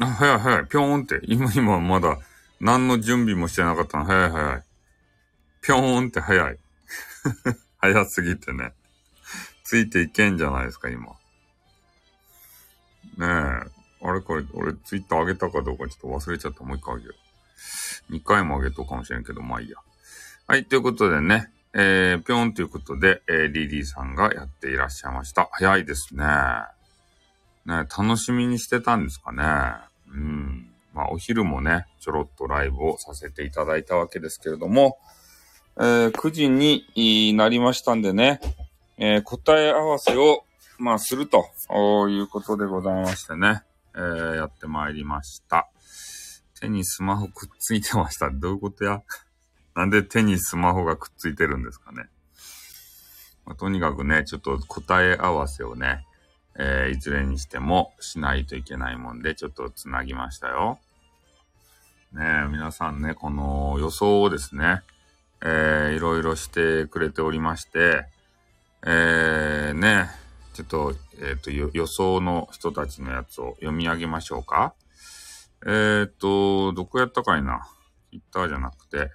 あ、早い早い。ぴょーんって。今今まだ何の準備もしてなかったの。早い早い。ぴょーんって早い。早すぎてね。ついていけんじゃないですか、今。ねえ。あれこれ、俺ツイッター上げたかどうかちょっと忘れちゃった。もう一回上げよう。二回も上げとうかもしれんけど、まあいいや。はい、ということでね。えー、ぴょんということで、えー、リリーさんがやっていらっしゃいました。早いですね。ね、楽しみにしてたんですかね。うん。まあ、お昼もね、ちょろっとライブをさせていただいたわけですけれども、えー、9時になりましたんでね、えー、答え合わせを、まあ、するということでございましてね、えー、やってまいりました。手にスマホくっついてました。どういうことや？なんで手にスマホがくっついてるんですかね。まあ、とにかくね、ちょっと答え合わせをね、えー、いずれにしてもしないといけないもんで、ちょっとつなぎましたよ。ねえ、皆さんね、この予想をですね、えー、いろいろしてくれておりまして、えー、ね、ちょっと、えっ、ー、と、予想の人たちのやつを読み上げましょうか。えっ、ー、と、どこやったかいな？ツイッターじゃなくて、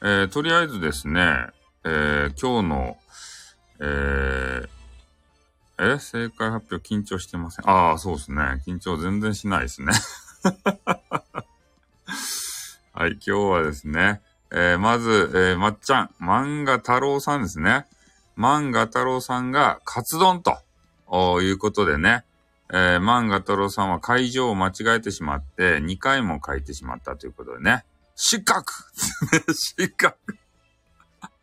えー、とりあえずですね、えー、今日の、えー、え正解発表緊張してません。ああ、そうですね。緊張全然しないですね。はい、今日はですね、えー、まず、えー、まっちゃん、漫画太郎さんですね。漫画太郎さんがカツ丼ということでね、えー、漫画太郎さんは会場を間違えてしまって2回も書いてしまったということでね、失格 失格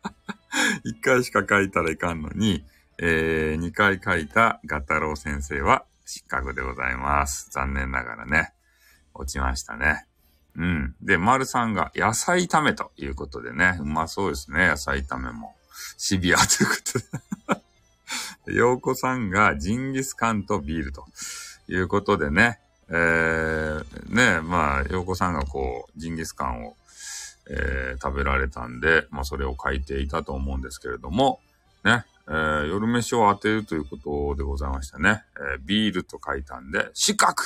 1回しか書いたらいかんのに、えー、2回書いたガタロウ先生は失格でございます。残念ながらね、落ちましたね。うん。で、丸さんが野菜炒めということでね、うまそうですね、野菜炒めも。シビアということで。洋子さんがジンギスカンとビールということでね、えー、ね、まあ、洋子さんがこう、ジンギスカンを、えー、食べられたんで、まあ、それを書いていたと思うんですけれども、ね、えー、夜飯を当てるということでございましたね。えー、ビールと書いたんで、失格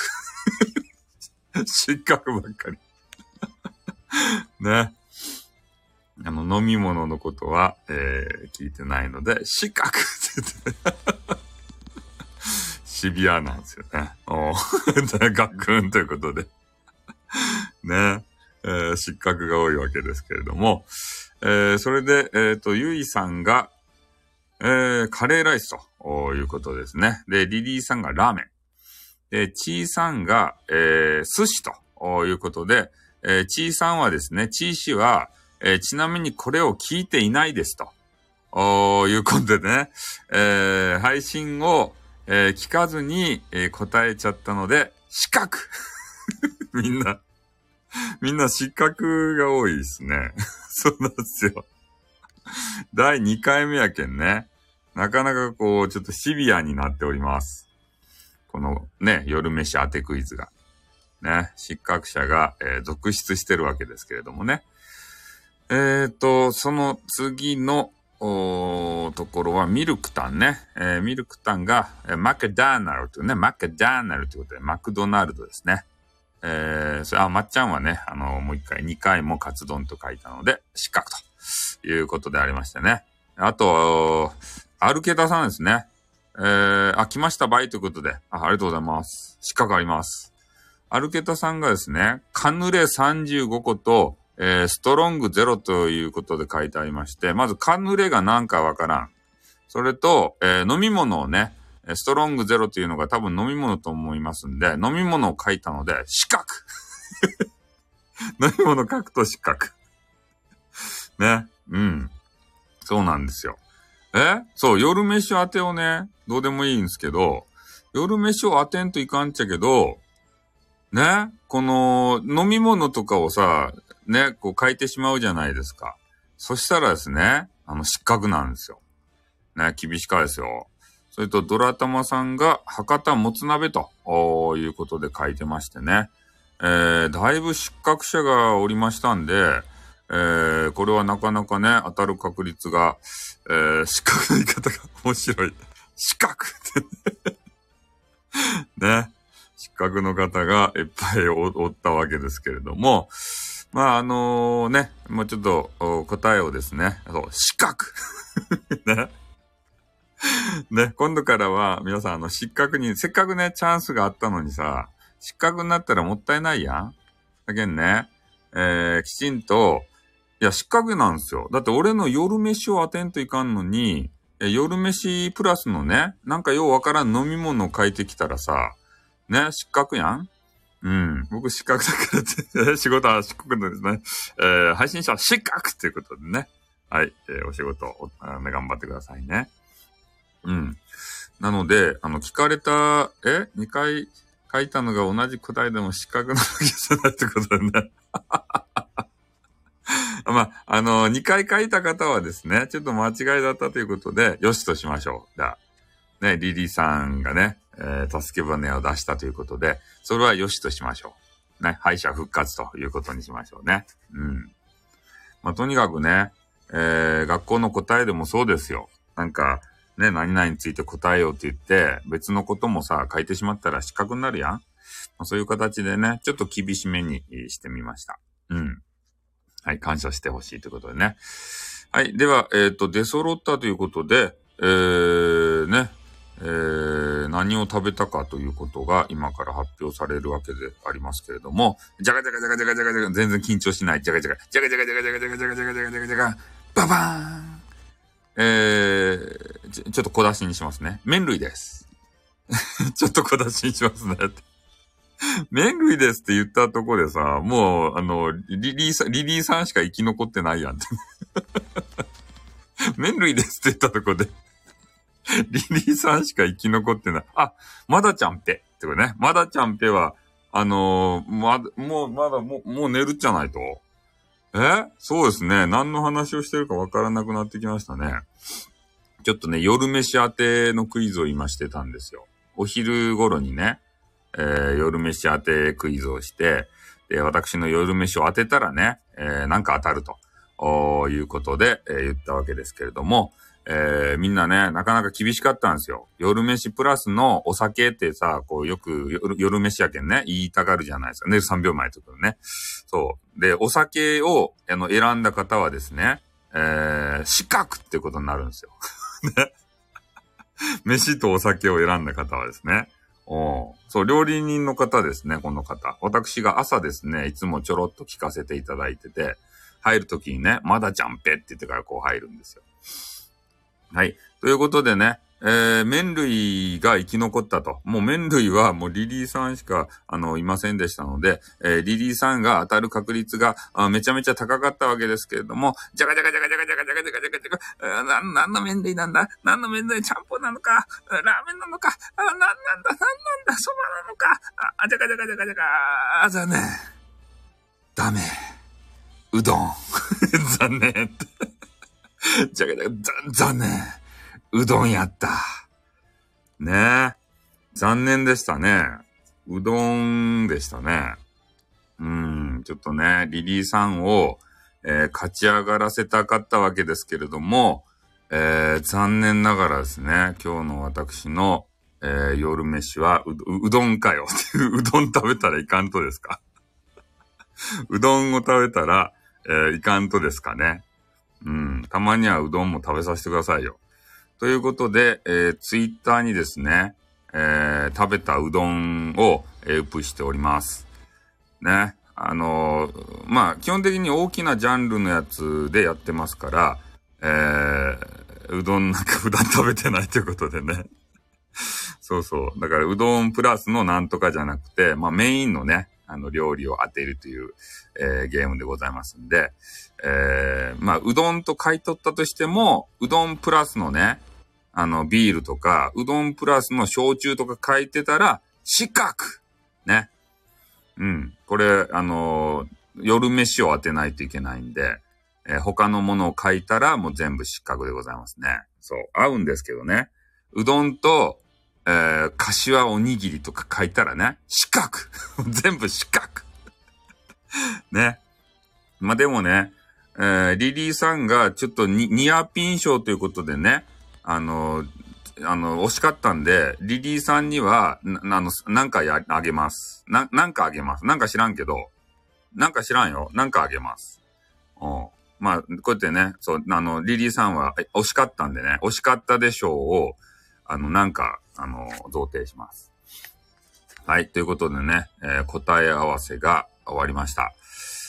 失格ばっかり。ね。あの、飲み物のことは、えー、聞いてないので、四角って言って、シビアなんですよね。おー、ガクンということで。ね、えー、失格が多いわけですけれども、えー、それで、えっ、ー、と、ゆいさんが、えー、カレーライスということですね。で、リリーさんがラーメン。で、チーさんが、えー、寿司ということで、えー、ちーさんはですね、ちー氏は、えー、ちなみにこれを聞いていないですと。おいうことでね、えー、配信を、えー、聞かずに、えー、答えちゃったので、失格 みんな、みんな失格が多いですね。そうなんですよ。第2回目やけんね。なかなかこう、ちょっとシビアになっております。このね、夜飯当てクイズが。ね、失格者が、えー、続出してるわけですけれどもね。えっ、ー、と、その次の、ところはミルクタンね。えー、ミルクタンが、えー、マクダーナルというね、マクダーナルということで、マクドナルドですね。えー、それ、あ、まっちゃんはね、あの、もう一回、二回もカツ丼と書いたので、失格ということでありましてね。あと、アルケタさんですね。えー、あ、来ましたばいということで、あ、ありがとうございます。失格あります。アルケタさんがですね、カヌレ35個と、えー、ストロング0ということで書いてありまして、まずカヌレが何かわからん。それと、えー、飲み物をね、ストロング0というのが多分飲み物と思いますんで、飲み物を書いたので、四角 飲み物書くと四角ね。うん。そうなんですよ。え？そう、夜飯当てをね、どうでもいいんですけど、夜飯を当てんといかんっちゃけど、ね、この飲み物とかをさ、ね、こう書いてしまうじゃないですか。そしたらですね、あの、失格なんですよ。ね、厳しかですよ。それと、ドラタマさんが博多もつ鍋ということで書いてましてね。えー、だいぶ失格者がおりましたんで、えー、これはなかなかね、当たる確率が、えー、失格の言い方が面白い。失格ってね。失格の方がいっぱいおったわけですけれども、まあ、あのね、もうちょっと答えをですね、そう、失格 ね。ね、今度からは皆さんあの失格に、せっかくね、チャンスがあったのにさ、失格になったらもったいないやんだけんね、えー、きちんと、いや、失格なんですよ。だって俺の夜飯を当てんといかんのに、夜飯プラスのね、なんかようわからん飲み物を書いてきたらさ、ね、失格やんうん。僕失格だからって、仕事は失格なんですね。えー、配信者は失格っていうことでね。はい。えー、お仕事、頑張ってくださいね。うん。なので、あの、聞かれた、え ?2 回書いたのが同じ答えでも失格なわけじゃないってことでね。まあ、あの、2回書いた方はですね、ちょっと間違いだったということで、よしとしましょう。じゃあ、ね、リリーさんがね、えー、助け舟を出したということで、それはよしとしましょう。ね、敗者復活ということにしましょうね。うん。まあ、とにかくね、えー、学校の答えでもそうですよ。なんか、ね、何々について答えようって言って、別のこともさ、書いてしまったら失格になるやん。まあ、そういう形でね、ちょっと厳しめにしてみました。うん。はい、感謝してほしいということでね。はい、では、えっ、ー、と、出揃ったということで、えー、ね、えー、何を食べたかということが今から発表されるわけでありますけれども、じゃがじゃがじゃがじゃがじゃがじゃが、全然緊張しない、じゃがじゃが、じゃがじゃがじゃがじゃがじゃがじゃがじゃがじゃがじゃが、ババーンえー、ちょ、ちょっと小出しにしますね。麺類です。ちょっと小出しにしますね。麺類ですって言ったとこでさ、もう、あの、リリーさん、リリーさんしか生き残ってないやん。麺類ですって言ったとこでリリーさんしか生き残ってない。あ、まだちゃんぺってことね。まだちゃんぺは、あのー、ま、もう、まだ、もう、もう寝るじゃないと。え？そうですね。何の話をしてるかわからなくなってきましたね。ちょっとね、夜飯当てのクイズを今してたんですよ。お昼頃にね、えー、夜飯当てクイズをして、で、私の夜飯を当てたらね、えー、なんか当たると、いうことで、えー、言ったわけですけれども、えー、みんなね、なかなか厳しかったんですよ。夜飯プラスのお酒ってさ、こうよく夜飯やけんね、言いたがるじゃないですかね。3秒前とかね。そう。で、お酒をあの選んだ方はですね、えー、四角ってことになるんですよ。ね。飯とお酒を選んだ方はですね。おそう、料理人の方ですね、この方。私が朝ですね、いつもちょろっと聞かせていただいてて、入るときにね、まだジャンペって言ってからこう入るんですよ。はい。ということでね、えー、麺類が生き残ったと。もう麺類はもうリリーさんしか、あの、いませんでしたので、えー、リリーさんが当たる確率がめちゃめちゃ高かったわけですけれども、じゃがじゃがじゃがじゃがじゃがじゃがじゃがじゃがじゃが、な、何の麺類なんだ？何の麺類？ちゃんぽんなのか？ラーメンなのか？あ、なんなんだ？なんなんだ？そばなのか？あ、じゃがじゃがじゃがじゃが、あ、残念。ダメ。うどん。残念。じゃがじゃが、残念。うどんやった。ねえ。残念でしたね。うどんでしたね。うん、ちょっとね、リリーさんを、えー、勝ち上がらせたかったわけですけれども、えー、残念ながらですね、今日の私の、えー、夜飯はう、うどんかよっていう、うどん食べたらいかんとですか？うどんを食べたら、え、いかんとですかね？たまにはうどんも食べさせてくださいよ。ということで、えー、ツイッターにですね、えー、食べたうどんを、えー、ウップしております。ね。あのー、まあ、基本的に大きなジャンルのやつでやってますから、えー、うどんなんか普段食べてないということでね。そうそう。だから、うどんプラスのなんとかじゃなくて、まあ、メインのね、あの、料理を当てるという、えー、ゲームでございますんで、えー、まあ、うどんと買い取ったとしても、うどんプラスのね、あの、ビールとか、うどんプラスの焼酎とか書いてたら、四角ね。うん。これ、あのー、夜飯を当てないといけないんで、えー、他のものを書いたらもう全部失格でございますね。そう。合うんですけどね。うどんと、えー、柏おにぎりとか書いたらね、四角 全部四角ね。まあ、でもね、えー、リリーさんがちょっとニアピン賞ということでね、あの、あの、惜しかったんで、リリーさんには、な、あの、なんかや、あげます。な、なんかあげます。なんか知らんけど、なんか知らんよ。なんかあげます。うん。まあ、こうやってね、そう、あの、リリーさんは、惜しかったんでね、惜しかったでしょうを、あの、なんか、あの、贈呈します。はい。ということでね、えー答え合わせが終わりました。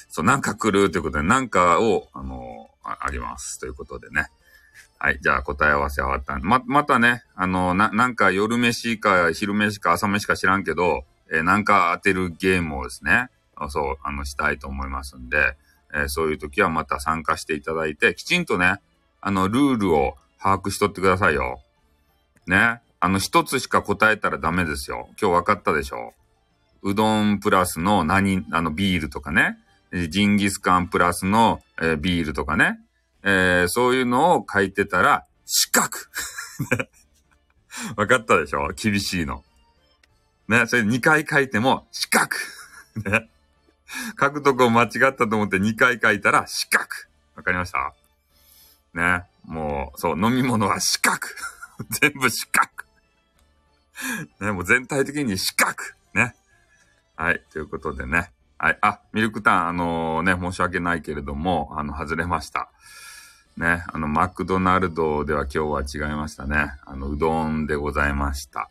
そう、なんか来るということで、なんかを、あのあ、あげます。ということでね。はい。じゃあ答え合わせ終わったま、またね、あの、な、なんか夜飯か昼飯か朝飯か知らんけど、えーなんか当てるゲームをですね、そう、あの、したいと思いますんで、えーそういう時はまた参加していただいて、きちんとね、あの、ルールを把握しとってくださいよ。ね。あの、一つしか答えたらダメですよ。今日分かったでしょうどんプラスの何、あの、ビールとかね。ジンギスカンプラスの、えービールとかね。えーそういうのを書いてたら、四角分かったでしょ厳しいの。ね。それ2回書いても、四角ね。書くとこ間違ったと思って2回書いたら、四角わかりました？ね。もう、そう、飲み物は四角全部四角 ね、もう全体的に四角ね。はい、ということでね。はい、あ、ミルクタン、あのね、申し訳ないけれども、あの、外れました。ね、あの、マクドナルドでは今日は違いましたね。あの、うどんでございました。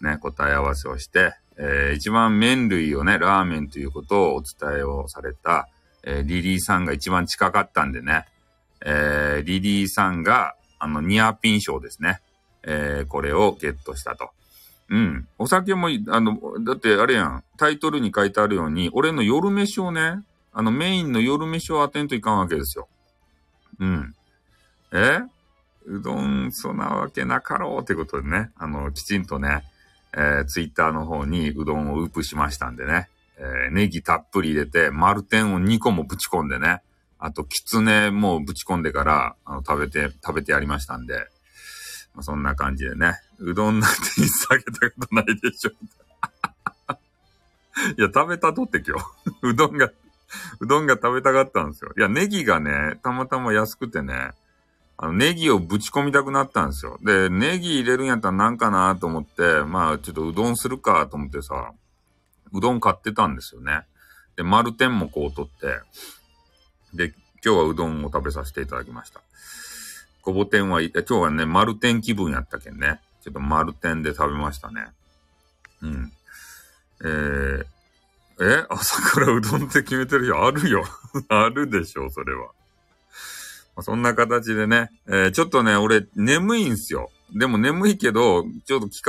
ね、答え合わせをして、えー一番麺類をね、ラーメンということをお伝えをされた、えーリリーさんが一番近かったんでね、えーリリーさんが、あの、ニアピン賞ですね。えーこれをゲットしたと。うん。お酒も、あの、だってあれやん、タイトルに書いてあるように、俺の夜飯をね、あの、メインの夜飯を当てんといかんわけですよ。うん。え？うどん、そんなわけなかろうってことでね、あの、きちんとね、えー、ツイッターの方にうどんをウープしましたんでね、えーネギたっぷり入れて、丸天を2個もぶち込んでね、あと、きつねもぶち込んでから、あの、食べて、食べてやりましたんで、まあ、そんな感じでね、うどんなんて一切あげたことないでしょ。いや、食べたとって今日。うどんが、うどんが食べたかったんですよ。いや、ネギがね、たまたま安くてね、あの、ネギをぶち込みたくなったんですよ。で、ネギ入れるんやったらなんかなと思って、まあ、ちょっとうどんするかと思ってさ、うどん買ってたんですよね。で、丸天もこう取って、で、今日はうどんを食べさせていただきました。ごぼ天は、今日はね、丸天気分やったけんね。ちょっと丸天で食べましたね。うん。えー、え朝からうどんって決めてるよ。あるよ。あるでしょ、それは。まあそんな形でね、えーちょっとね、俺、眠いんすよ。でも眠いけど、ちょっと企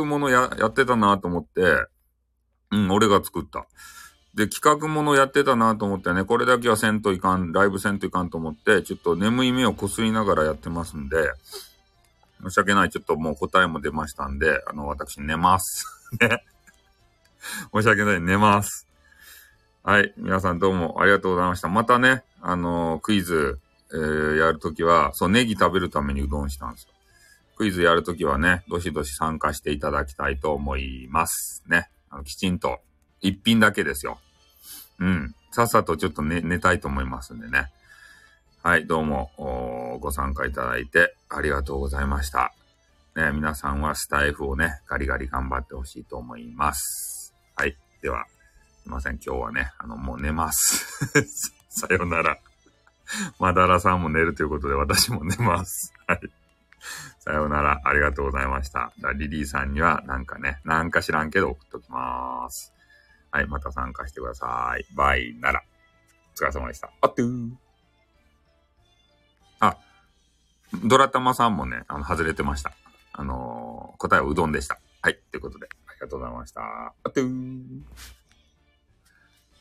画ものや、やってたなと思って、うん、俺が作った。で、企画ものやってたなと思ってね、これだけはせんといかん、ライブせんといかんと思って、ちょっと眠い目をこすりながらやってますんで、申し訳ない。ちょっともう答えも出ましたんで、あの、私寝ます。ね。申し訳ない。寝ます。はい。皆さんどうもありがとうございました。またね、あのクイズ、えーやるときは、そう、ネギ食べるためにうどんしたんですよ。クイズやるときはね、どしどし参加していただきたいと思います。ね。あのきちんと、一品だけですよ。うん。さっさとちょっと寝、寝たいと思いますんでね。はい、どうも、ご参加いただいてありがとうございました。ね、皆さんはスタイフをね、ガリガリ頑張ってほしいと思います。はい。では、すいません、今日はね、あの、もう寝ます。さよなら。まだらさんも寝るということで、私も寝ます。はい。さようなら。ありがとうございました。リリーさんにはなんかね、なんか知らんけど送っときます。はい、また参加してください。バイなら。お疲れ様でした。あってー。あ、ドラタマさんもね、あの、外れてました。あのー答えはうどんでした。はい、ということで、ありがとうございました。あってー。